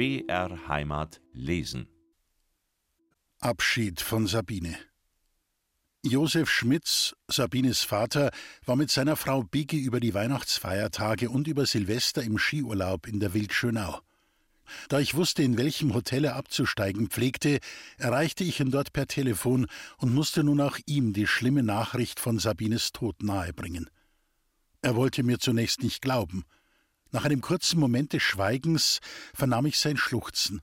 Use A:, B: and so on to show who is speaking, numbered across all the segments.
A: BR Heimat lesen.
B: Abschied von Sabine. Josef Schmitz, Sabines Vater, war mit seiner Frau Bigge über die Weihnachtsfeiertage und über Silvester im Skiurlaub in der Wildschönau. Da ich wusste, in welchem Hotel er abzusteigen pflegte, erreichte ich ihn dort per Telefon und musste nun auch ihm die schlimme Nachricht von Sabines Tod nahebringen. Er wollte mir zunächst nicht glauben. Nach einem kurzen Moment des Schweigens vernahm ich sein Schluchzen.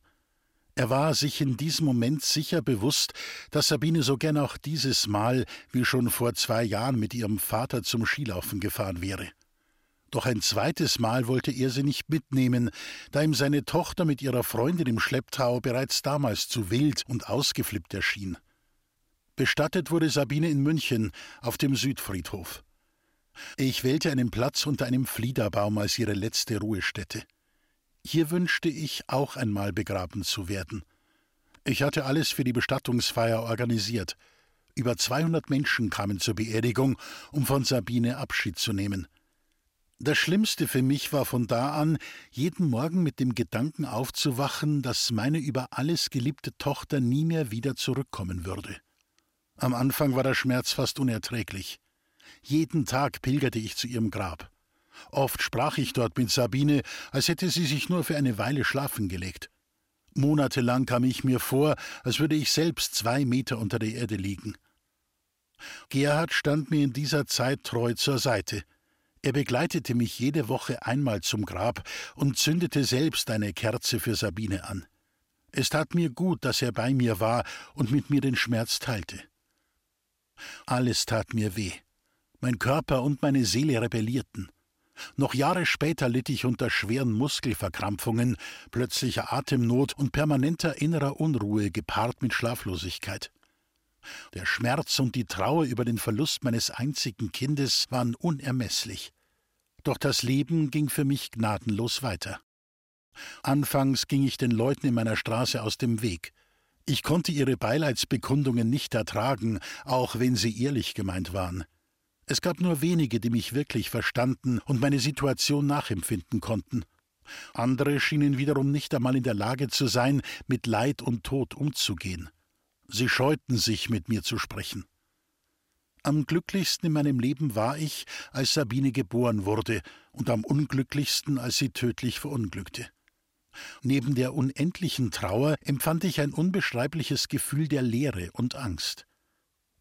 B: Er war sich in diesem Moment sicher bewusst, dass Sabine so gern auch dieses Mal wie schon vor zwei Jahren mit ihrem Vater zum Skilaufen gefahren wäre. Doch ein zweites Mal wollte er sie nicht mitnehmen, da ihm seine Tochter mit ihrer Freundin im Schlepptau bereits damals zu wild und ausgeflippt erschien. Bestattet wurde Sabine in München auf dem Südfriedhof. Ich wählte einen Platz unter einem Fliederbaum als ihre letzte Ruhestätte. Hier wünschte ich auch einmal begraben zu werden. Ich hatte alles für die Bestattungsfeier organisiert. Über 200 Menschen kamen zur Beerdigung, um von Sabine Abschied zu nehmen. Das Schlimmste für mich war von da an, jeden Morgen mit dem Gedanken aufzuwachen, dass meine über alles geliebte Tochter nie mehr wieder zurückkommen würde. Am Anfang war der Schmerz fast unerträglich. Jeden Tag pilgerte ich zu ihrem Grab. Oft sprach ich dort mit Sabine, als hätte sie sich nur für eine Weile schlafen gelegt. Monatelang kam ich mir vor, als würde ich selbst zwei Meter unter der Erde liegen. Gerhard stand mir in dieser Zeit treu zur Seite. Er begleitete mich jede Woche einmal zum Grab und zündete selbst eine Kerze für Sabine an. Es tat mir gut, dass er bei mir war und mit mir den Schmerz teilte. Alles tat mir weh. Mein Körper und meine Seele rebellierten. Noch Jahre später litt ich unter schweren Muskelverkrampfungen, plötzlicher Atemnot und permanenter innerer Unruhe gepaart mit Schlaflosigkeit. Der Schmerz und die Trauer über den Verlust meines einzigen Kindes waren unermesslich. Doch das Leben ging für mich gnadenlos weiter. Anfangs ging ich den Leuten in meiner Straße aus dem Weg. Ich konnte ihre Beileidsbekundungen nicht ertragen, auch wenn sie ehrlich gemeint waren. Es gab nur wenige, die mich wirklich verstanden und meine Situation nachempfinden konnten. Andere schienen wiederum nicht einmal in der Lage zu sein, mit Leid und Tod umzugehen. Sie scheuten sich, mit mir zu sprechen. Am glücklichsten in meinem Leben war ich, als Sabine geboren wurde, und am unglücklichsten, als sie tödlich verunglückte. Neben der unendlichen Trauer empfand ich ein unbeschreibliches Gefühl der Leere und Angst.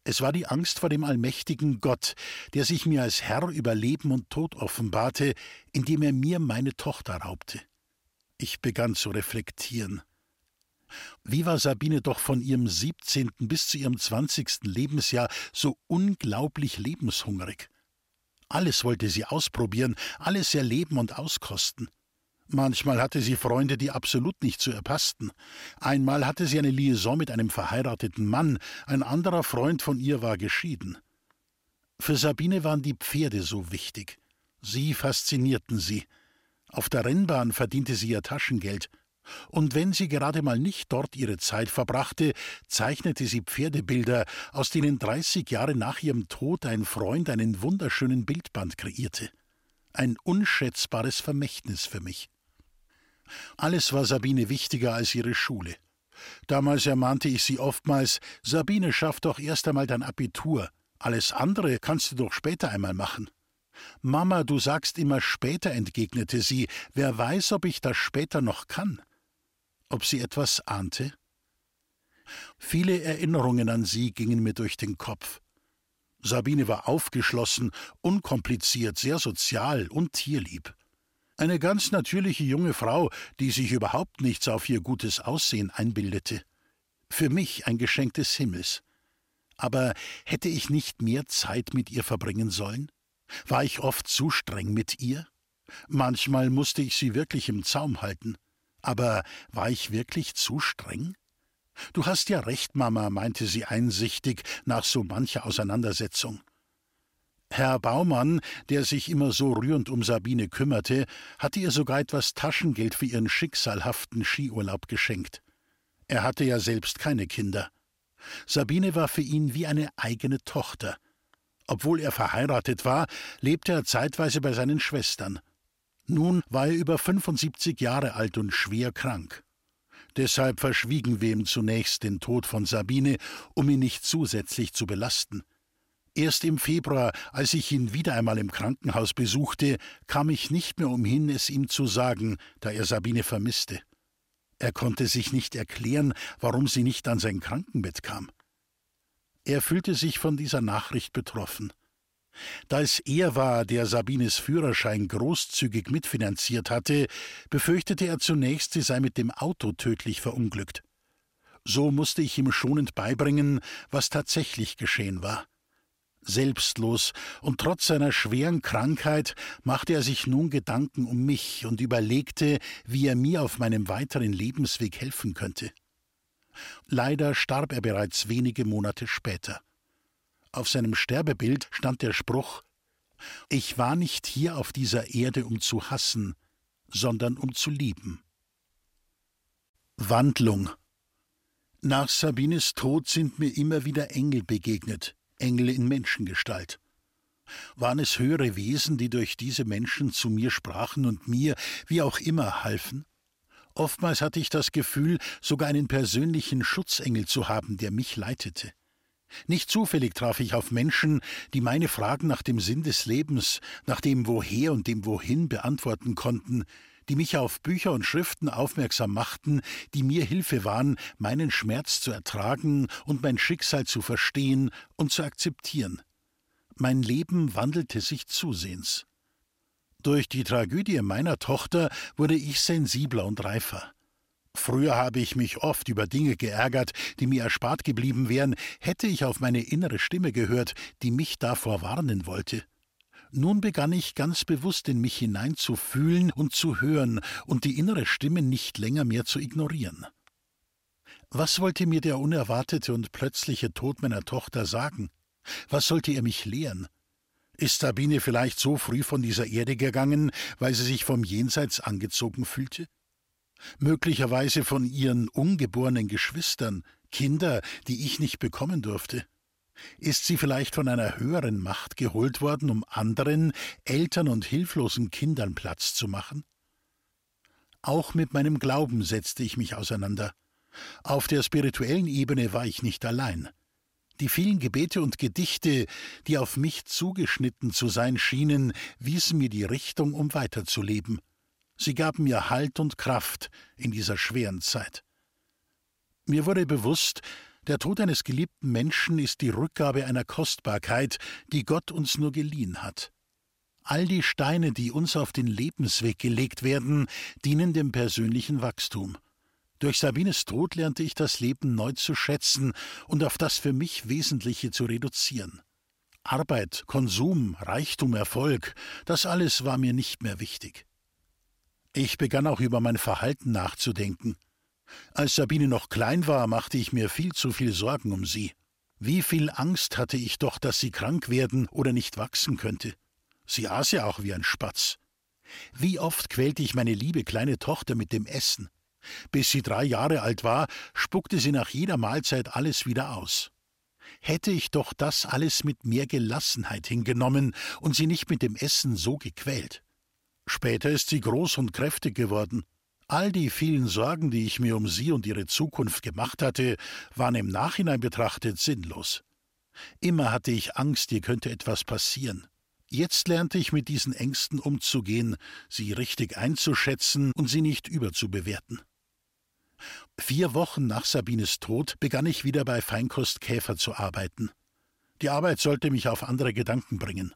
B: Es war die Angst vor dem allmächtigen Gott, der sich mir als Herr über Leben und Tod offenbarte, indem er mir meine Tochter raubte. Ich begann zu reflektieren. Wie war Sabine doch von ihrem 17. bis zu ihrem 20. Lebensjahr so unglaublich lebenshungrig? Alles wollte sie ausprobieren, alles erleben und auskosten. Manchmal hatte sie Freunde, die absolut nicht zu ihr passten. Einmal hatte sie eine Liaison mit einem verheirateten Mann, ein anderer Freund von ihr war geschieden. Für Sabine waren die Pferde so wichtig. Sie faszinierten sie. Auf der Rennbahn verdiente sie ihr Taschengeld. Und wenn sie gerade mal nicht dort ihre Zeit verbrachte, zeichnete sie Pferdebilder, aus denen dreißig Jahre nach ihrem Tod ein Freund einen wunderschönen Bildband kreierte. Ein unschätzbares Vermächtnis für mich. Alles war Sabine wichtiger als ihre Schule. Damals ermahnte ich sie oftmals, Sabine, schaff doch erst einmal dein Abitur. Alles andere kannst du doch später einmal machen. Mama, du sagst immer später, entgegnete sie. Wer weiß, ob ich das später noch kann. Ob sie etwas ahnte? Viele Erinnerungen an sie gingen mir durch den Kopf. Sabine war aufgeschlossen, unkompliziert, sehr sozial und tierlieb. Eine ganz natürliche junge Frau, die sich überhaupt nichts auf ihr gutes Aussehen einbildete. Für mich ein Geschenk des Himmels. Aber hätte ich nicht mehr Zeit mit ihr verbringen sollen? War ich oft zu streng mit ihr? Manchmal musste ich sie wirklich im Zaum halten. Aber war ich wirklich zu streng? Du hast ja recht, Mama, meinte sie einsichtig nach so mancher Auseinandersetzung. Herr Baumann, der sich immer so rührend um Sabine kümmerte, hatte ihr sogar etwas Taschengeld für ihren schicksalhaften Skiurlaub geschenkt. Er hatte ja selbst keine Kinder. Sabine war für ihn wie eine eigene Tochter. Obwohl er verheiratet war, lebte er zeitweise bei seinen Schwestern. Nun war er über 75 Jahre alt und schwer krank. Deshalb verschwiegen wir ihm zunächst den Tod von Sabine, um ihn nicht zusätzlich zu belasten. Erst im Februar, als ich ihn wieder einmal im Krankenhaus besuchte, kam ich nicht mehr umhin, es ihm zu sagen, da er Sabine vermisste. Er konnte sich nicht erklären, warum sie nicht an sein Krankenbett kam. Er fühlte sich von dieser Nachricht betroffen. Da es er war, der Sabines Führerschein großzügig mitfinanziert hatte, befürchtete er zunächst, sie sei mit dem Auto tödlich verunglückt. So musste ich ihm schonend beibringen, was tatsächlich geschehen war. Selbstlos und trotz seiner schweren Krankheit machte er sich nun Gedanken um mich und überlegte, wie er mir auf meinem weiteren Lebensweg helfen könnte. Leider starb er bereits wenige Monate später. Auf seinem Sterbebild stand der Spruch Ich war nicht hier auf dieser Erde, um zu hassen, sondern um zu lieben. Wandlung Nach Sabines Tod sind mir immer wieder Engel begegnet, Engel in Menschengestalt. Waren es höhere Wesen, die durch diese Menschen zu mir sprachen und mir, wie auch immer, halfen? Oftmals hatte ich das Gefühl, sogar einen persönlichen Schutzengel zu haben, der mich leitete. Nicht zufällig traf ich auf Menschen, die meine Fragen nach dem Sinn des Lebens, nach dem Woher und dem Wohin beantworten konnten, die mich auf Bücher und Schriften aufmerksam machten, die mir Hilfe waren, meinen Schmerz zu ertragen und mein Schicksal zu verstehen und zu akzeptieren. Mein Leben wandelte sich zusehends. Durch die Tragödie meiner Tochter wurde ich sensibler und reifer. Früher habe ich mich oft über Dinge geärgert, die mir erspart geblieben wären, hätte ich auf meine innere Stimme gehört, die mich davor warnen wollte. Nun begann ich ganz bewusst in mich hineinzufühlen und zu hören und die innere Stimme nicht länger mehr zu ignorieren. Was wollte mir der unerwartete und plötzliche Tod meiner Tochter sagen? Was sollte er mich lehren? Ist Sabine vielleicht so früh von dieser Erde gegangen, weil sie sich vom Jenseits angezogen fühlte? Möglicherweise von ihren ungeborenen Geschwistern, Kinder, die ich nicht bekommen durfte? Ist sie vielleicht von einer höheren Macht geholt worden, um anderen, Eltern und hilflosen Kindern Platz zu machen? Auch mit meinem Glauben setzte ich mich auseinander. Auf der spirituellen Ebene war ich nicht allein. Die vielen Gebete und Gedichte, die auf mich zugeschnitten zu sein schienen, wiesen mir die Richtung, um weiterzuleben. Sie gaben mir Halt und Kraft in dieser schweren Zeit. Mir wurde bewusst, der Tod eines geliebten Menschen ist die Rückgabe einer Kostbarkeit, die Gott uns nur geliehen hat. All die Steine, die uns auf den Lebensweg gelegt werden, dienen dem persönlichen Wachstum. Durch Sabines Tod lernte ich das Leben neu zu schätzen und auf das für mich Wesentliche zu reduzieren. Arbeit, Konsum, Reichtum, Erfolg, das alles war mir nicht mehr wichtig. Ich begann auch über mein Verhalten nachzudenken. Als Sabine noch klein war, machte ich mir viel zu viel Sorgen um sie. Wie viel Angst hatte ich doch, dass sie krank werden oder nicht wachsen könnte. Sie aß ja auch wie ein Spatz. Wie oft quälte ich meine liebe kleine Tochter mit dem Essen. Bis sie drei Jahre alt war, spuckte sie nach jeder Mahlzeit alles wieder aus. Hätte ich doch das alles mit mehr Gelassenheit hingenommen und sie nicht mit dem Essen so gequält. Später ist sie groß und kräftig geworden. All die vielen Sorgen, die ich mir um sie und ihre Zukunft gemacht hatte, waren im Nachhinein betrachtet sinnlos. Immer hatte ich Angst, ihr könnte etwas passieren. Jetzt lernte ich mit diesen Ängsten umzugehen, sie richtig einzuschätzen und sie nicht überzubewerten. Vier Wochen nach Sabines Tod begann ich wieder bei Feinkost Käfer zu arbeiten. Die Arbeit sollte mich auf andere Gedanken bringen.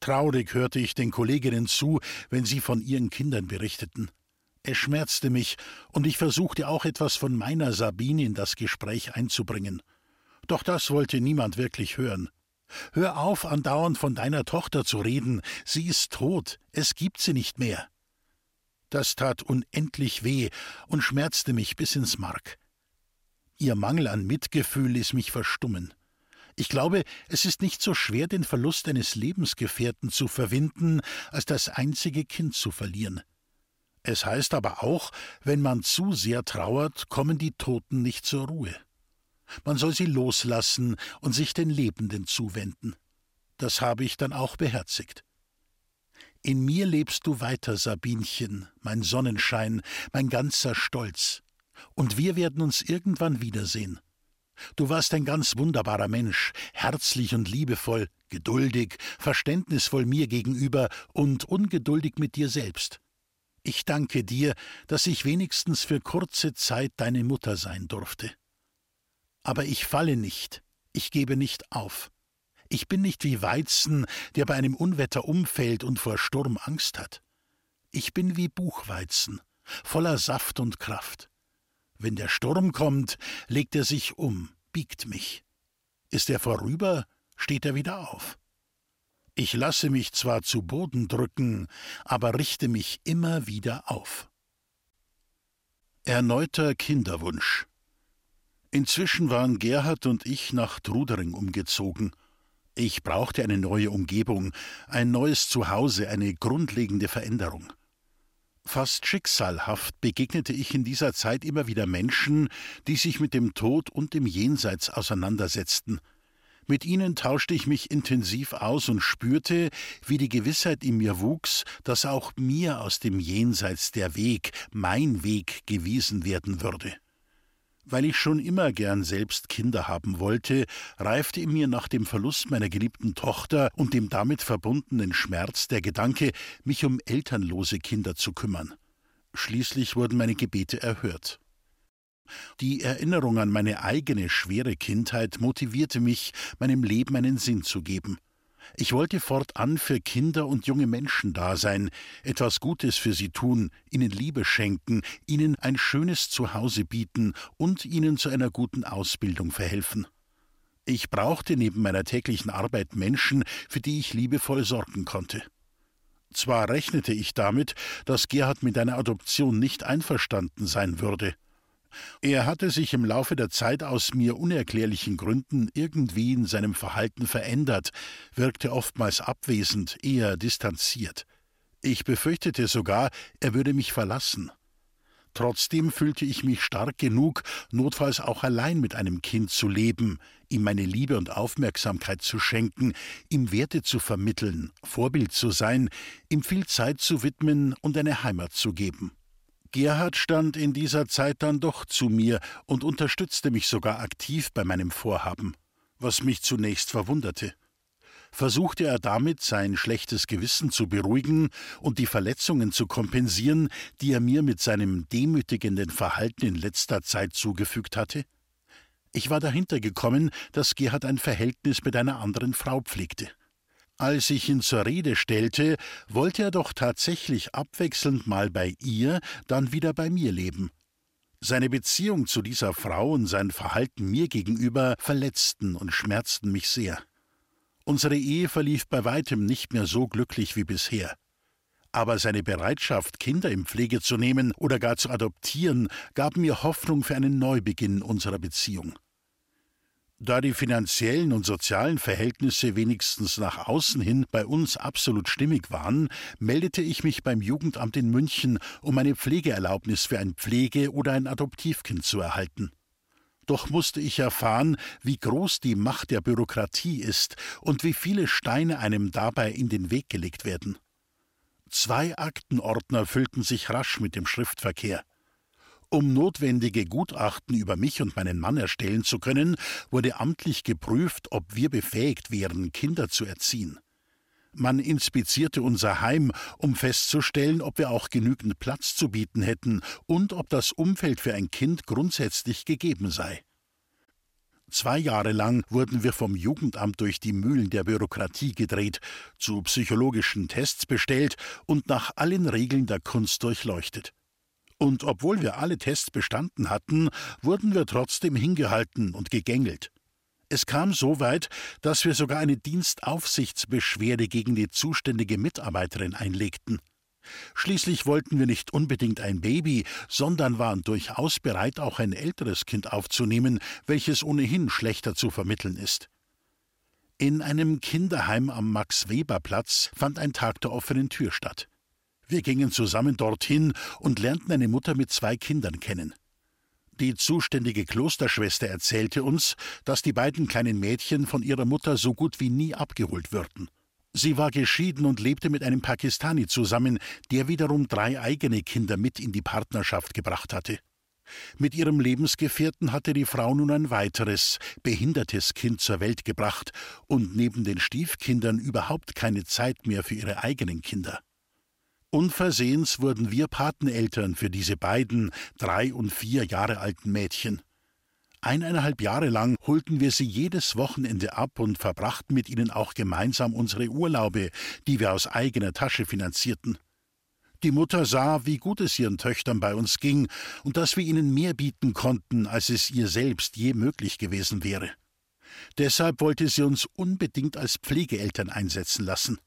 B: Traurig hörte ich den Kolleginnen zu, wenn sie von ihren Kindern berichteten. Es schmerzte mich, und ich versuchte auch etwas von meiner Sabine in das Gespräch einzubringen. Doch das wollte niemand wirklich hören. Hör auf, andauernd von deiner Tochter zu reden, sie ist tot, es gibt sie nicht mehr. Das tat unendlich weh und schmerzte mich bis ins Mark. Ihr Mangel an Mitgefühl ließ mich verstummen. Ich glaube, es ist nicht so schwer, den Verlust eines Lebensgefährten zu verwinden, als das einzige Kind zu verlieren. Es heißt aber auch, wenn man zu sehr trauert, kommen die Toten nicht zur Ruhe. Man soll sie loslassen und sich den Lebenden zuwenden. Das habe ich dann auch beherzigt. In mir lebst du weiter, Sabinchen, mein Sonnenschein, mein ganzer Stolz. Und wir werden uns irgendwann wiedersehen. Du warst ein ganz wunderbarer Mensch, herzlich und liebevoll, geduldig, verständnisvoll mir gegenüber und ungeduldig mit dir selbst. Ich danke dir, dass ich wenigstens für kurze Zeit deine Mutter sein durfte. Aber ich falle nicht, ich gebe nicht auf. Ich bin nicht wie Weizen, der bei einem Unwetter umfällt und vor Sturm Angst hat. Ich bin wie Buchweizen, voller Saft und Kraft. Wenn der Sturm kommt, legt er sich um, biegt mich. Ist er vorüber, steht er wieder auf. Ich lasse mich zwar zu Boden drücken, aber richte mich immer wieder auf. Erneuter Kinderwunsch. Inzwischen waren Gerhard und ich nach Trudering umgezogen. Ich brauchte eine neue Umgebung, ein neues Zuhause, eine grundlegende Veränderung. Fast schicksalhaft begegnete ich in dieser Zeit immer wieder Menschen, die sich mit dem Tod und dem Jenseits auseinandersetzten. Mit ihnen tauschte ich mich intensiv aus und spürte, wie die Gewissheit in mir wuchs, dass auch mir aus dem Jenseits der Weg, mein Weg gewiesen werden würde. Weil ich schon immer gern selbst Kinder haben wollte, reifte in mir nach dem Verlust meiner geliebten Tochter und dem damit verbundenen Schmerz der Gedanke, mich um elternlose Kinder zu kümmern. Schließlich wurden meine Gebete erhört. Die Erinnerung an meine eigene schwere Kindheit motivierte mich, meinem Leben einen Sinn zu geben. Ich wollte fortan für Kinder und junge Menschen da sein, etwas Gutes für sie tun, ihnen Liebe schenken, ihnen ein schönes Zuhause bieten und ihnen zu einer guten Ausbildung verhelfen. Ich brauchte neben meiner täglichen Arbeit Menschen, für die ich liebevoll sorgen konnte. Zwar rechnete ich damit, dass Gerhard mit einer Adoption nicht einverstanden sein würde, er hatte sich im Laufe der Zeit aus mir unerklärlichen Gründen irgendwie in seinem Verhalten verändert, wirkte oftmals abwesend, eher distanziert. Ich befürchtete sogar, er würde mich verlassen. Trotzdem fühlte ich mich stark genug, notfalls auch allein mit einem Kind zu leben, ihm meine Liebe und Aufmerksamkeit zu schenken, ihm Werte zu vermitteln, Vorbild zu sein, ihm viel Zeit zu widmen und eine Heimat zu geben. Gerhard stand in dieser Zeit dann doch zu mir und unterstützte mich sogar aktiv bei meinem Vorhaben, was mich zunächst verwunderte. Versuchte er damit sein schlechtes Gewissen zu beruhigen und die Verletzungen zu kompensieren, die er mir mit seinem demütigenden Verhalten in letzter Zeit zugefügt hatte? Ich war dahinter gekommen, dass Gerhard ein Verhältnis mit einer anderen Frau pflegte. Als ich ihn zur Rede stellte, wollte er doch tatsächlich abwechselnd mal bei ihr, dann wieder bei mir leben. Seine Beziehung zu dieser Frau und sein Verhalten mir gegenüber verletzten und schmerzten mich sehr. Unsere Ehe verlief bei weitem nicht mehr so glücklich wie bisher. Aber seine Bereitschaft, Kinder in Pflege zu nehmen oder gar zu adoptieren, gab mir Hoffnung für einen Neubeginn unserer Beziehung. Da die finanziellen und sozialen Verhältnisse wenigstens nach außen hin bei uns absolut stimmig waren, meldete ich mich beim Jugendamt in München, um eine Pflegeerlaubnis für ein Pflege- oder ein Adoptivkind zu erhalten. Doch musste ich erfahren, wie groß die Macht der Bürokratie ist und wie viele Steine einem dabei in den Weg gelegt werden. Zwei Aktenordner füllten sich rasch mit dem Schriftverkehr. Um notwendige Gutachten über mich und meinen Mann erstellen zu können, wurde amtlich geprüft, ob wir befähigt wären, Kinder zu erziehen. Man inspizierte unser Heim, um festzustellen, ob wir auch genügend Platz zu bieten hätten und ob das Umfeld für ein Kind grundsätzlich gegeben sei. Zwei Jahre lang wurden wir vom Jugendamt durch die Mühlen der Bürokratie gedreht, zu psychologischen Tests bestellt und nach allen Regeln der Kunst durchleuchtet. Und obwohl wir alle Tests bestanden hatten, wurden wir trotzdem hingehalten und gegängelt. Es kam so weit, dass wir sogar eine Dienstaufsichtsbeschwerde gegen die zuständige Mitarbeiterin einlegten. Schließlich wollten wir nicht unbedingt ein Baby, sondern waren durchaus bereit, auch ein älteres Kind aufzunehmen, welches ohnehin schlechter zu vermitteln ist. In einem Kinderheim am Max-Weber-Platz fand ein Tag der offenen Tür statt. Wir gingen zusammen dorthin und lernten eine Mutter mit zwei Kindern kennen. Die zuständige Klosterschwester erzählte uns, dass die beiden kleinen Mädchen von ihrer Mutter so gut wie nie abgeholt würden. Sie war geschieden und lebte mit einem Pakistani zusammen, der wiederum drei eigene Kinder mit in die Partnerschaft gebracht hatte. Mit ihrem Lebensgefährten hatte die Frau nun ein weiteres, behindertes Kind zur Welt gebracht und neben den Stiefkindern überhaupt keine Zeit mehr für ihre eigenen Kinder. Unversehens wurden wir Pateneltern für diese beiden drei und vier Jahre alten Mädchen. Eineinhalb Jahre lang holten wir sie jedes Wochenende ab und verbrachten mit ihnen auch gemeinsam unsere Urlaube, die wir aus eigener Tasche finanzierten. Die Mutter sah, wie gut es ihren Töchtern bei uns ging und dass wir ihnen mehr bieten konnten, als es ihr selbst je möglich gewesen wäre. Deshalb wollte sie uns unbedingt als Pflegeeltern einsetzen lassen.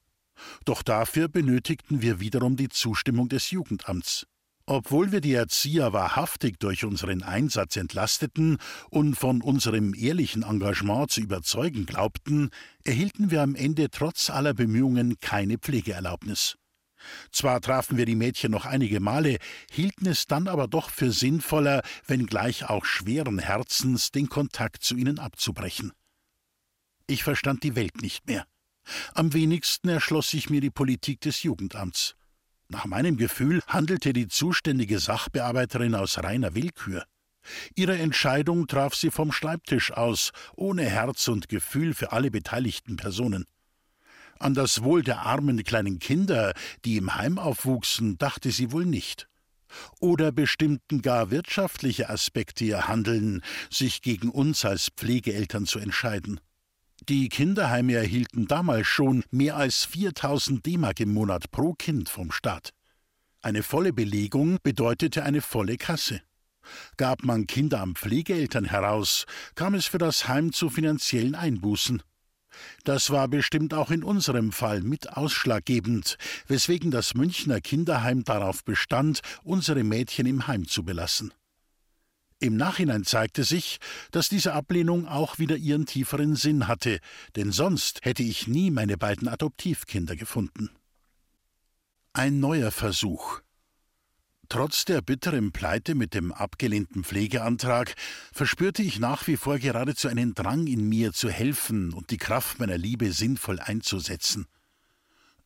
B: Doch dafür benötigten wir wiederum die Zustimmung des Jugendamts. Obwohl wir die Erzieher wahrhaftig durch unseren Einsatz entlasteten und von unserem ehrlichen Engagement zu überzeugen glaubten, erhielten wir am Ende trotz aller Bemühungen keine Pflegeerlaubnis. Zwar trafen wir die Mädchen noch einige Male, hielten es dann aber doch für sinnvoller, wenngleich auch schweren Herzens, den Kontakt zu ihnen abzubrechen. Ich verstand die Welt nicht mehr. Am wenigsten erschloss sich mir die Politik des Jugendamts. Nach meinem Gefühl handelte die zuständige Sachbearbeiterin aus reiner Willkür. Ihre Entscheidung traf sie vom Schreibtisch aus, ohne Herz und Gefühl für alle beteiligten Personen. An das Wohl der armen kleinen Kinder, die im Heim aufwuchsen, dachte sie wohl nicht. Oder bestimmten gar wirtschaftliche Aspekte ihr Handeln, sich gegen uns als Pflegeeltern zu entscheiden. Die Kinderheime erhielten damals schon mehr als 4000 D-Mark im Monat pro Kind vom Staat. Eine volle Belegung bedeutete eine volle Kasse. Gab man Kinder am Pflegeeltern heraus, kam es für das Heim zu finanziellen Einbußen. Das war bestimmt auch in unserem Fall mit ausschlaggebend, weswegen das Münchner Kinderheim darauf bestand, unsere Mädchen im Heim zu belassen. Im Nachhinein zeigte sich, dass diese Ablehnung auch wieder ihren tieferen Sinn hatte, denn sonst hätte ich nie meine beiden Adoptivkinder gefunden. Ein neuer Versuch. Trotz der bitteren Pleite mit dem abgelehnten Pflegeantrag verspürte ich nach wie vor geradezu einen Drang in mir zu helfen und die Kraft meiner Liebe sinnvoll einzusetzen.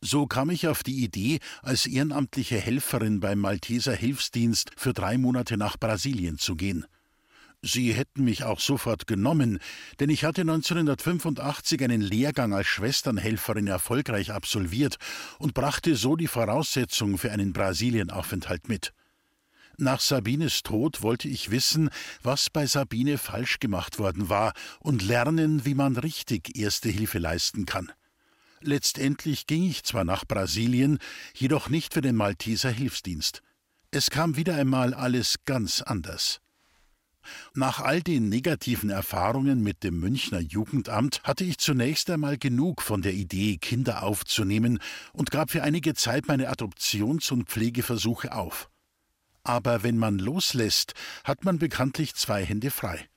B: So kam ich auf die Idee, als ehrenamtliche Helferin beim Malteser Hilfsdienst für drei Monate nach Brasilien zu gehen. Sie hätten mich auch sofort genommen, denn ich hatte 1985 einen Lehrgang als Schwesternhelferin erfolgreich absolviert und brachte so die Voraussetzung für einen Brasilienaufenthalt mit. Nach Sabines Tod wollte ich wissen, was bei Sabine falsch gemacht worden war und lernen, wie man richtig Erste Hilfe leisten kann. Letztendlich ging ich zwar nach Brasilien, jedoch nicht für den Malteser Hilfsdienst. Es kam wieder einmal alles ganz anders. Nach all den negativen Erfahrungen mit dem Münchner Jugendamt hatte ich zunächst einmal genug von der Idee, Kinder aufzunehmen und gab für einige Zeit meine Adoptions- und Pflegeversuche auf. Aber wenn man loslässt, hat man bekanntlich zwei Hände frei.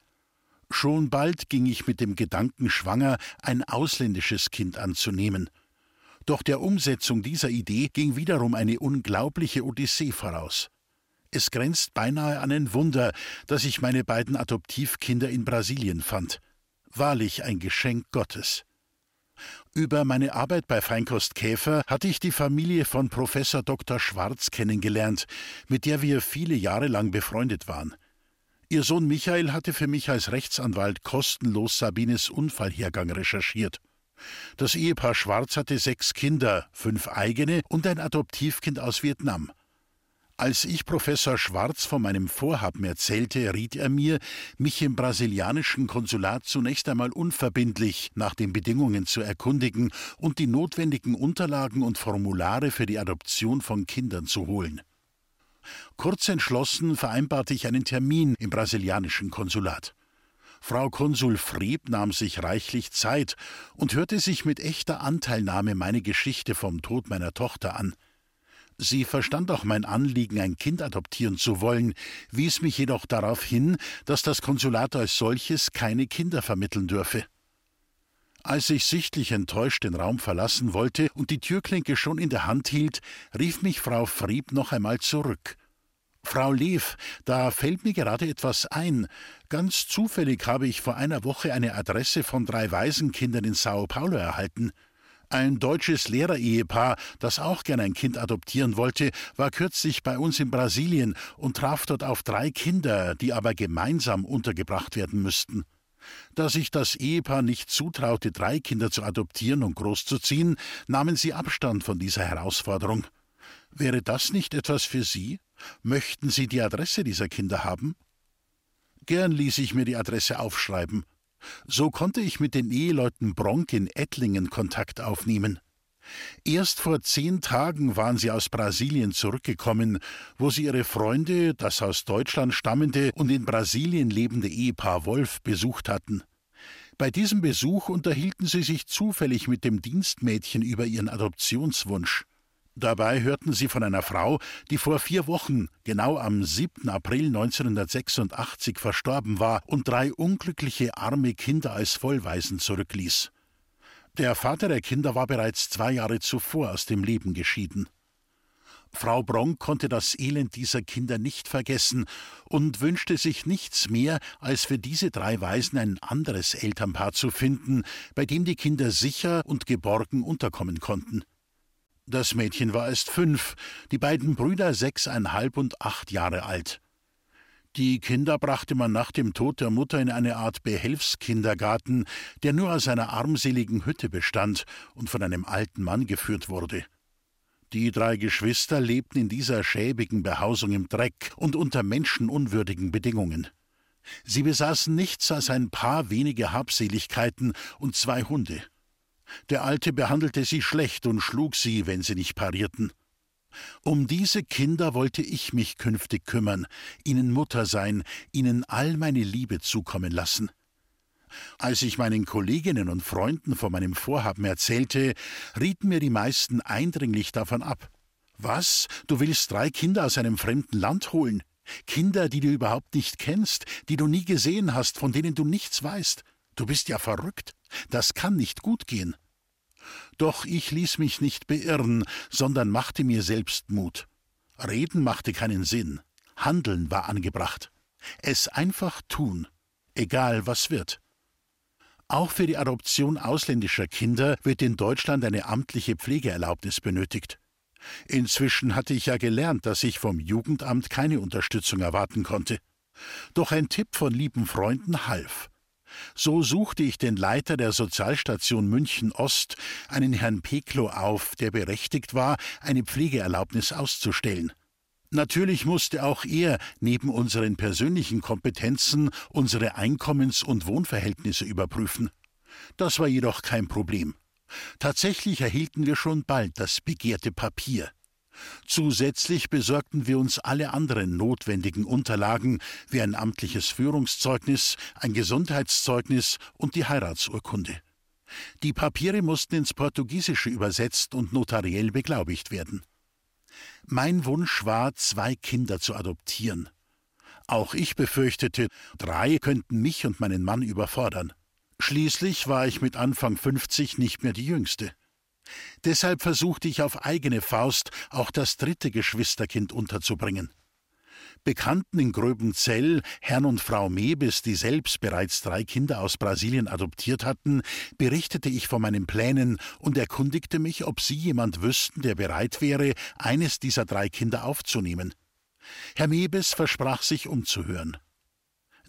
B: Schon bald ging ich mit dem Gedanken schwanger, ein ausländisches Kind anzunehmen. Doch der Umsetzung dieser Idee ging wiederum eine unglaubliche Odyssee voraus. Es grenzt beinahe an ein Wunder, dass ich meine beiden Adoptivkinder in Brasilien fand. Wahrlich ein Geschenk Gottes. Über meine Arbeit bei Feinkost Käfer hatte ich die Familie von Professor Dr. Schwarz kennengelernt, mit der wir viele Jahre lang befreundet waren. Ihr Sohn Michael hatte für mich als Rechtsanwalt kostenlos Sabines Unfallhergang recherchiert. Das Ehepaar Schwarz hatte sechs Kinder, fünf eigene und ein Adoptivkind aus Vietnam. Als ich Professor Schwarz von meinem Vorhaben erzählte, riet er mir, mich im brasilianischen Konsulat zunächst einmal unverbindlich nach den Bedingungen zu erkundigen und die notwendigen Unterlagen und Formulare für die Adoption von Kindern zu holen. Kurz entschlossen vereinbarte ich einen Termin im brasilianischen Konsulat. Frau Konsul Frieb nahm sich reichlich Zeit und hörte sich mit echter Anteilnahme meine Geschichte vom Tod meiner Tochter an. Sie verstand auch mein Anliegen, ein Kind adoptieren zu wollen, wies mich jedoch darauf hin, dass das Konsulat als solches keine Kinder vermitteln dürfe. Als ich sichtlich enttäuscht den Raum verlassen wollte und die Türklinke schon in der Hand hielt, rief mich Frau Frieb noch einmal zurück. Frau Lev, da fällt mir gerade etwas ein. Ganz zufällig habe ich vor einer Woche eine Adresse von drei Waisenkindern in Sao Paulo erhalten. Ein deutsches Lehrerehepaar, das auch gern ein Kind adoptieren wollte, war kürzlich bei uns in Brasilien und traf dort auf drei Kinder, die aber gemeinsam untergebracht werden müssten. Da sich das Ehepaar nicht zutraute, drei Kinder zu adoptieren und großzuziehen, nahmen sie Abstand von dieser Herausforderung. Wäre das nicht etwas für Sie? Möchten Sie die Adresse dieser Kinder haben? Gern ließ ich mir die Adresse aufschreiben. So konnte ich mit den Eheleuten Bronk in Ettlingen Kontakt aufnehmen. Erst vor zehn Tagen waren sie aus Brasilien zurückgekommen, wo sie ihre Freunde, das aus Deutschland stammende und in Brasilien lebende Ehepaar Wolf, besucht hatten. Bei diesem Besuch unterhielten sie sich zufällig mit dem Dienstmädchen über ihren Adoptionswunsch. Dabei hörten sie von einer Frau, die vor vier Wochen, genau am 7. April 1986, verstorben war und drei unglückliche arme Kinder als Vollwaisen zurückließ. Der Vater der Kinder war bereits zwei Jahre zuvor aus dem Leben geschieden. Frau Bronk konnte das Elend dieser Kinder nicht vergessen und wünschte sich nichts mehr, als für diese drei Waisen ein anderes Elternpaar zu finden, bei dem die Kinder sicher und geborgen unterkommen konnten. Das Mädchen war erst fünf, die beiden Brüder sechseinhalb und acht Jahre alt. Die Kinder brachte man nach dem Tod der Mutter in eine Art Behelfskindergarten, der nur aus einer armseligen Hütte bestand und von einem alten Mann geführt wurde. Die drei Geschwister lebten in dieser schäbigen Behausung im Dreck und unter menschenunwürdigen Bedingungen. Sie besaßen nichts als ein paar wenige Habseligkeiten und zwei Hunde. Der Alte behandelte sie schlecht und schlug sie, wenn sie nicht parierten. Um diese Kinder wollte ich mich künftig kümmern, ihnen Mutter sein, ihnen all meine Liebe zukommen lassen. Als ich meinen Kolleginnen und Freunden von meinem Vorhaben erzählte, rieten mir die meisten eindringlich davon ab. Was? Du willst drei Kinder aus einem fremden Land holen? Kinder, die du überhaupt nicht kennst, die du nie gesehen hast, von denen du nichts weißt? Du bist ja verrückt. Das kann nicht gut gehen. Doch ich ließ mich nicht beirren, sondern machte mir selbst Mut. Reden machte keinen Sinn. Handeln war angebracht. Es einfach tun, egal was wird. Auch für die Adoption ausländischer Kinder wird in Deutschland eine amtliche Pflegeerlaubnis benötigt. Inzwischen hatte ich ja gelernt, dass ich vom Jugendamt keine Unterstützung erwarten konnte. Doch ein Tipp von lieben Freunden half. So suchte ich den Leiter der Sozialstation München Ost, einen Herrn Peklo, auf, der berechtigt war, eine Pflegeerlaubnis auszustellen. Natürlich musste auch er neben unseren persönlichen Kompetenzen unsere Einkommens- und Wohnverhältnisse überprüfen. Das war jedoch kein Problem. Tatsächlich erhielten wir schon bald das begehrte Papier. Zusätzlich besorgten wir uns alle anderen notwendigen Unterlagen wie ein amtliches Führungszeugnis, ein Gesundheitszeugnis und die Heiratsurkunde. Die Papiere mussten ins Portugiesische übersetzt und notariell beglaubigt werden. Mein Wunsch war, zwei Kinder zu adoptieren. Auch ich befürchtete, drei könnten mich und meinen Mann überfordern. Schließlich war ich mit Anfang 50 nicht mehr die Jüngste. Deshalb versuchte ich auf eigene Faust auch das dritte Geschwisterkind unterzubringen. Bekannten in Gröbenzell, Herrn und Frau Mebes, die selbst bereits drei Kinder aus Brasilien adoptiert hatten, berichtete ich von meinen Plänen und erkundigte mich, ob sie jemand wüssten, der bereit wäre, eines dieser drei Kinder aufzunehmen. Herr Mebes versprach sich umzuhören.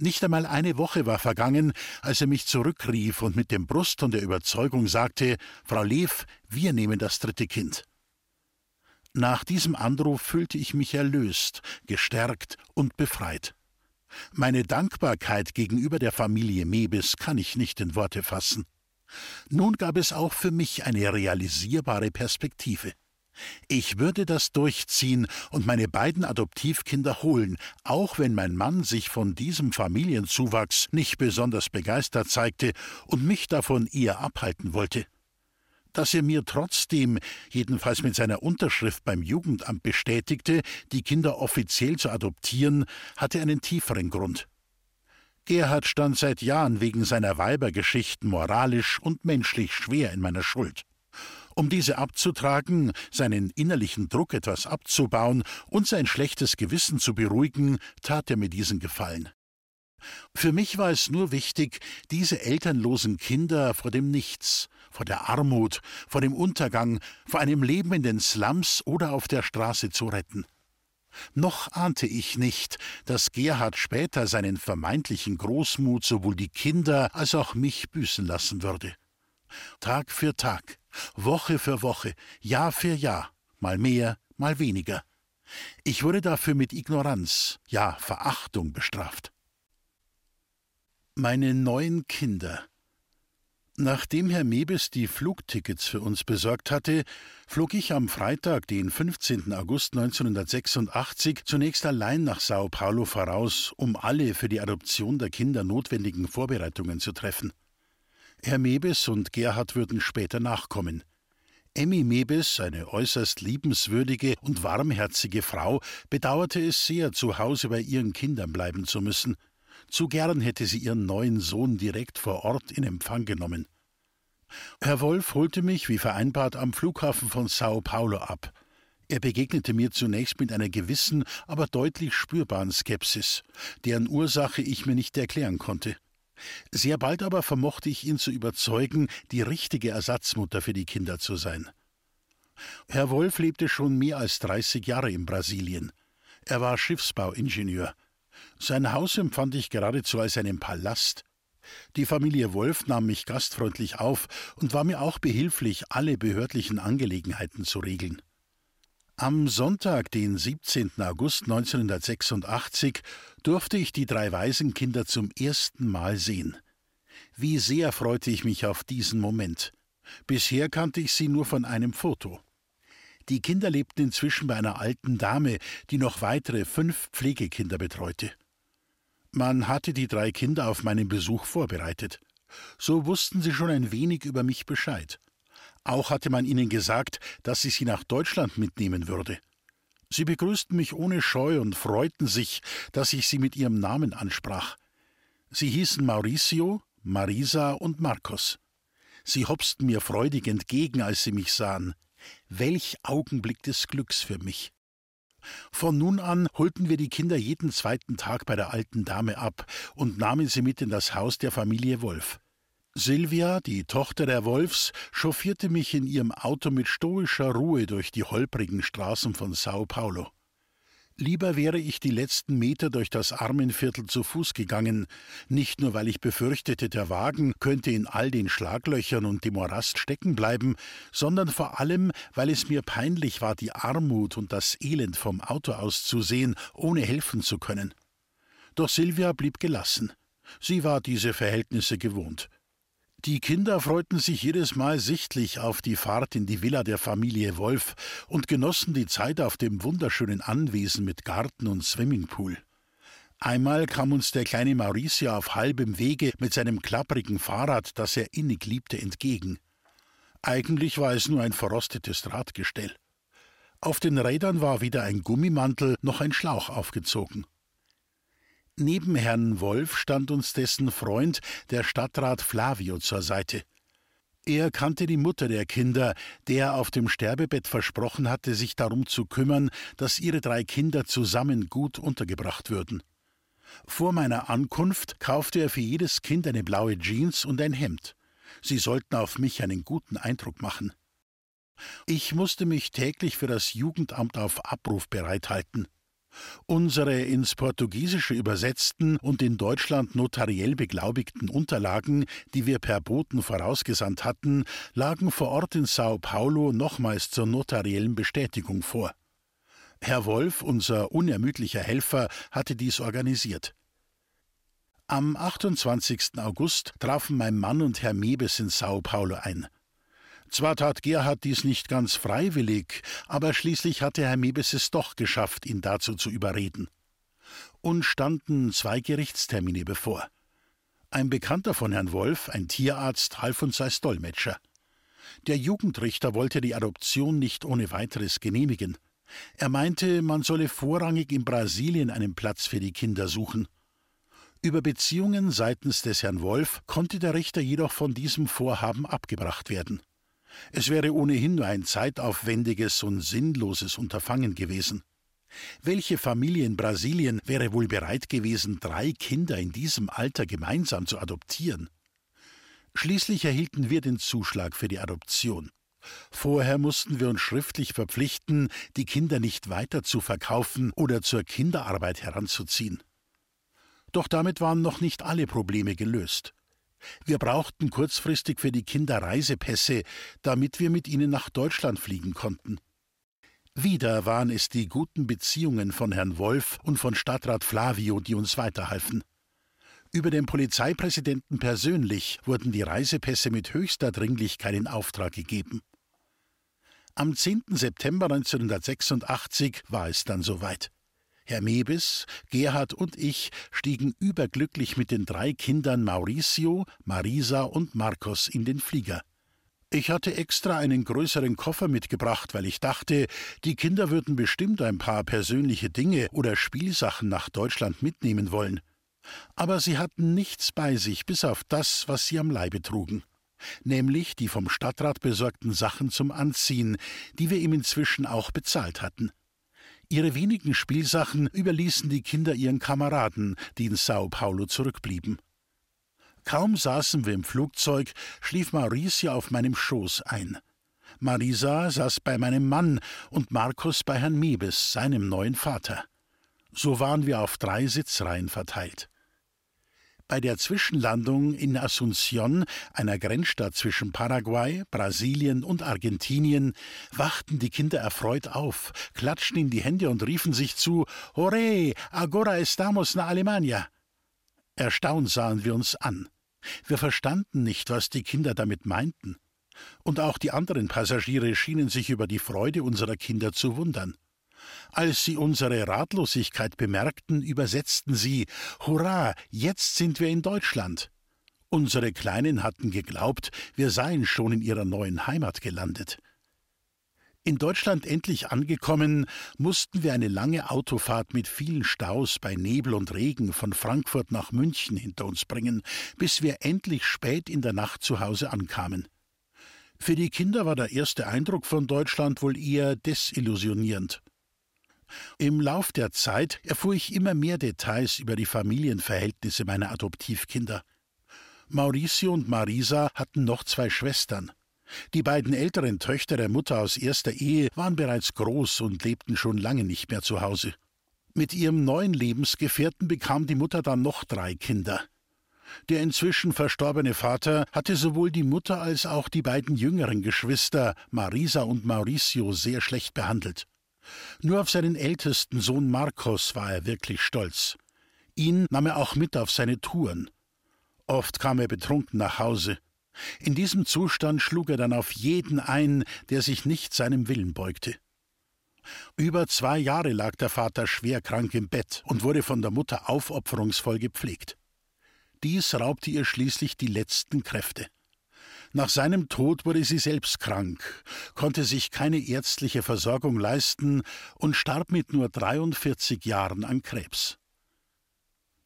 B: Nicht einmal eine Woche war vergangen, als er mich zurückrief und mit dem Brustton der Überzeugung sagte: Frau Lev, wir nehmen das dritte Kind. Nach diesem Anruf fühlte ich mich erlöst, gestärkt und befreit. Meine Dankbarkeit gegenüber der Familie Mebis kann ich nicht in Worte fassen. Nun gab es auch für mich eine realisierbare Perspektive. Ich würde das durchziehen und meine beiden Adoptivkinder holen, auch wenn mein Mann sich von diesem Familienzuwachs nicht besonders begeistert zeigte und mich davon eher abhalten wollte. Dass er mir trotzdem, jedenfalls mit seiner Unterschrift beim Jugendamt bestätigte, die Kinder offiziell zu adoptieren, hatte einen tieferen Grund. Gerhard stand seit Jahren wegen seiner Weibergeschichten moralisch und menschlich schwer in meiner Schuld. Um diese abzutragen, seinen innerlichen Druck etwas abzubauen und sein schlechtes Gewissen zu beruhigen, tat er mir diesen Gefallen. Für mich war es nur wichtig, diese elternlosen Kinder vor dem Nichts, vor der Armut, vor dem Untergang, vor einem Leben in den Slums oder auf der Straße zu retten. Noch ahnte ich nicht, dass Gerhard später seinen vermeintlichen Großmut sowohl die Kinder als auch mich büßen lassen würde. Tag für Tag, Woche für Woche, Jahr für Jahr, mal mehr, mal weniger. Ich wurde dafür mit Ignoranz, ja Verachtung bestraft. Meine neuen Kinder. Nachdem Herr Mebes die Flugtickets für uns besorgt hatte, flog ich am Freitag, den 15. August 1986, zunächst allein nach Sao Paulo voraus, um alle für die Adoption der Kinder notwendigen Vorbereitungen zu treffen. Herr Mebes und Gerhard würden später nachkommen. Emmy Mebes, eine äußerst liebenswürdige und warmherzige Frau, bedauerte es sehr, zu Hause bei ihren Kindern bleiben zu müssen. Zu gern hätte sie ihren neuen Sohn direkt vor Ort in Empfang genommen. Herr Wolf holte mich, wie vereinbart, am Flughafen von Sao Paulo ab. Er begegnete mir zunächst mit einer gewissen, aber deutlich spürbaren Skepsis, deren Ursache ich mir nicht erklären konnte. Sehr bald aber vermochte ich ihn zu überzeugen, die richtige Ersatzmutter für die Kinder zu sein. Herr Wolf lebte schon mehr als 30 Jahre in Brasilien. Er war Schiffsbauingenieur. Sein Haus empfand ich geradezu als einen Palast. Die Familie Wolf nahm mich gastfreundlich auf und war mir auch behilflich, alle behördlichen Angelegenheiten zu regeln. Am Sonntag, den 17. August 1986, durfte ich die drei Waisenkinder zum ersten Mal sehen. Wie sehr freute ich mich auf diesen Moment. Bisher kannte ich sie nur von einem Foto. Die Kinder lebten inzwischen bei einer alten Dame, die noch weitere fünf Pflegekinder betreute. Man hatte die drei Kinder auf meinen Besuch vorbereitet. So wussten sie schon ein wenig über mich Bescheid. Auch hatte man ihnen gesagt, dass ich sie nach Deutschland mitnehmen würde. Sie begrüßten mich ohne Scheu und freuten sich, dass ich sie mit ihrem Namen ansprach. Sie hießen Mauricio, Marisa und Marcos. Sie hopsten mir freudig entgegen, als sie mich sahen. Welch Augenblick des Glücks für mich. Von nun an holten wir die Kinder jeden zweiten Tag bei der alten Dame ab und nahmen sie mit in das Haus der Familie Wolf. Silvia, die Tochter der Wolfs, chauffierte mich in ihrem Auto mit stoischer Ruhe durch die holprigen Straßen von Sao Paulo. Lieber wäre ich die letzten Meter durch das Armenviertel zu Fuß gegangen, nicht nur weil ich befürchtete, der Wagen könnte in all den Schlaglöchern und dem Morast stecken bleiben, sondern vor allem, weil es mir peinlich war, die Armut und das Elend vom Auto aus zu sehen, ohne helfen zu können. Doch Silvia blieb gelassen. Sie war diese Verhältnisse gewohnt. Die Kinder freuten sich jedes Mal sichtlich auf die Fahrt in die Villa der Familie Wolf und genossen die Zeit auf dem wunderschönen Anwesen mit Garten und Swimmingpool. Einmal kam uns der kleine Mauricio auf halbem Wege mit seinem klapprigen Fahrrad, das er innig liebte, entgegen. Eigentlich war es nur ein verrostetes Drahtgestell. Auf den Rädern war weder ein Gummimantel noch ein Schlauch aufgezogen. Neben Herrn Wolf stand uns dessen Freund, der Stadtrat Flavio, zur Seite. Er kannte die Mutter der Kinder, der auf dem Sterbebett versprochen hatte, sich darum zu kümmern, dass ihre drei Kinder zusammen gut untergebracht würden. Vor meiner Ankunft kaufte er für jedes Kind eine blaue Jeans und ein Hemd. Sie sollten auf mich einen guten Eindruck machen. Ich musste mich täglich für das Jugendamt auf Abruf bereithalten. Unsere ins Portugiesische übersetzten und in Deutschland notariell beglaubigten Unterlagen, die wir per Boten vorausgesandt hatten, lagen vor Ort in Sao Paulo nochmals zur notariellen Bestätigung vor. Herr Wolf, unser unermüdlicher Helfer, hatte dies organisiert. Am 28. August trafen mein Mann und Herr Mebes in Sao Paulo ein. Zwar tat Gerhard dies nicht ganz freiwillig, aber schließlich hatte Herr Mebes es doch geschafft, ihn dazu zu überreden. Uns standen zwei Gerichtstermine bevor. Ein Bekannter von Herrn Wolf, ein Tierarzt, half uns als Dolmetscher. Der Jugendrichter wollte die Adoption nicht ohne weiteres genehmigen. Er meinte, man solle vorrangig in Brasilien einen Platz für die Kinder suchen. Über Beziehungen seitens des Herrn Wolf konnte der Richter jedoch von diesem Vorhaben abgebracht werden. Es wäre ohnehin nur ein zeitaufwendiges und sinnloses Unterfangen gewesen. Welche Familie in Brasilien wäre wohl bereit gewesen, drei Kinder in diesem Alter gemeinsam zu adoptieren? Schließlich erhielten wir den Zuschlag für die Adoption. Vorher mussten wir uns schriftlich verpflichten, die Kinder nicht weiter zu verkaufen oder zur Kinderarbeit heranzuziehen. Doch damit waren noch nicht alle Probleme gelöst. Wir brauchten kurzfristig für die Kinder Reisepässe, damit wir mit ihnen nach Deutschland fliegen konnten. Wieder waren es die guten Beziehungen von Herrn Wolf und von Stadtrat Flavio, die uns weiterhalfen. Über den Polizeipräsidenten persönlich wurden die Reisepässe mit höchster Dringlichkeit in Auftrag gegeben. Am 10. September 1986 war es dann soweit. Herr Mebis, Gerhard und ich stiegen überglücklich mit den drei Kindern Mauricio, Marisa und Marcos in den Flieger. Ich hatte extra einen größeren Koffer mitgebracht, weil ich dachte, die Kinder würden bestimmt ein paar persönliche Dinge oder Spielsachen nach Deutschland mitnehmen wollen. Aber sie hatten nichts bei sich, bis auf das, was sie am Leibe trugen nämlich die vom Stadtrat besorgten Sachen zum Anziehen, die wir ihm inzwischen auch bezahlt hatten. Ihre wenigen Spielsachen überließen die Kinder ihren Kameraden, die in Sao Paulo zurückblieben. Kaum saßen wir im Flugzeug, schlief Mauricio auf meinem Schoß ein. Marisa saß bei meinem Mann und Markus bei Herrn Mebes, seinem neuen Vater. So waren wir auf drei Sitzreihen verteilt. Bei der Zwischenlandung in Asunción, einer Grenzstadt zwischen Paraguay, Brasilien und Argentinien, wachten die Kinder erfreut auf, klatschten in die Hände und riefen sich zu: Hore, agora estamos na Alemania! Erstaunt sahen wir uns an. Wir verstanden nicht, was die Kinder damit meinten. Und auch die anderen Passagiere schienen sich über die Freude unserer Kinder zu wundern. Als sie unsere Ratlosigkeit bemerkten, übersetzten sie Hurra, jetzt sind wir in Deutschland. Unsere Kleinen hatten geglaubt, wir seien schon in ihrer neuen Heimat gelandet. In Deutschland endlich angekommen, mussten wir eine lange Autofahrt mit vielen Staus bei Nebel und Regen von Frankfurt nach München hinter uns bringen, bis wir endlich spät in der Nacht zu Hause ankamen. Für die Kinder war der erste Eindruck von Deutschland wohl eher desillusionierend. Im Lauf der Zeit erfuhr ich immer mehr Details über die Familienverhältnisse meiner Adoptivkinder. Mauricio und Marisa hatten noch zwei Schwestern. Die beiden älteren Töchter der Mutter aus erster Ehe waren bereits groß und lebten schon lange nicht mehr zu Hause. Mit ihrem neuen Lebensgefährten bekam die Mutter dann noch drei Kinder. Der inzwischen verstorbene Vater hatte sowohl die Mutter als auch die beiden jüngeren Geschwister, Marisa und Mauricio, sehr schlecht behandelt. Nur auf seinen ältesten Sohn Marcos war er wirklich stolz. Ihn nahm er auch mit auf seine Touren. Oft kam er betrunken nach Hause. In diesem Zustand schlug er dann auf jeden ein, der sich nicht seinem Willen beugte. Über zwei Jahre lag der Vater schwer krank im Bett und wurde von der Mutter aufopferungsvoll gepflegt. Dies raubte ihr schließlich die letzten Kräfte. Nach seinem Tod wurde sie selbst krank, konnte sich keine ärztliche Versorgung leisten und starb mit nur 43 Jahren an Krebs.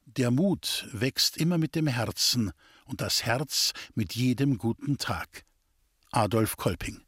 B: Der Mut wächst immer mit dem Herzen und das Herz mit jedem guten Tag. Adolf Kolping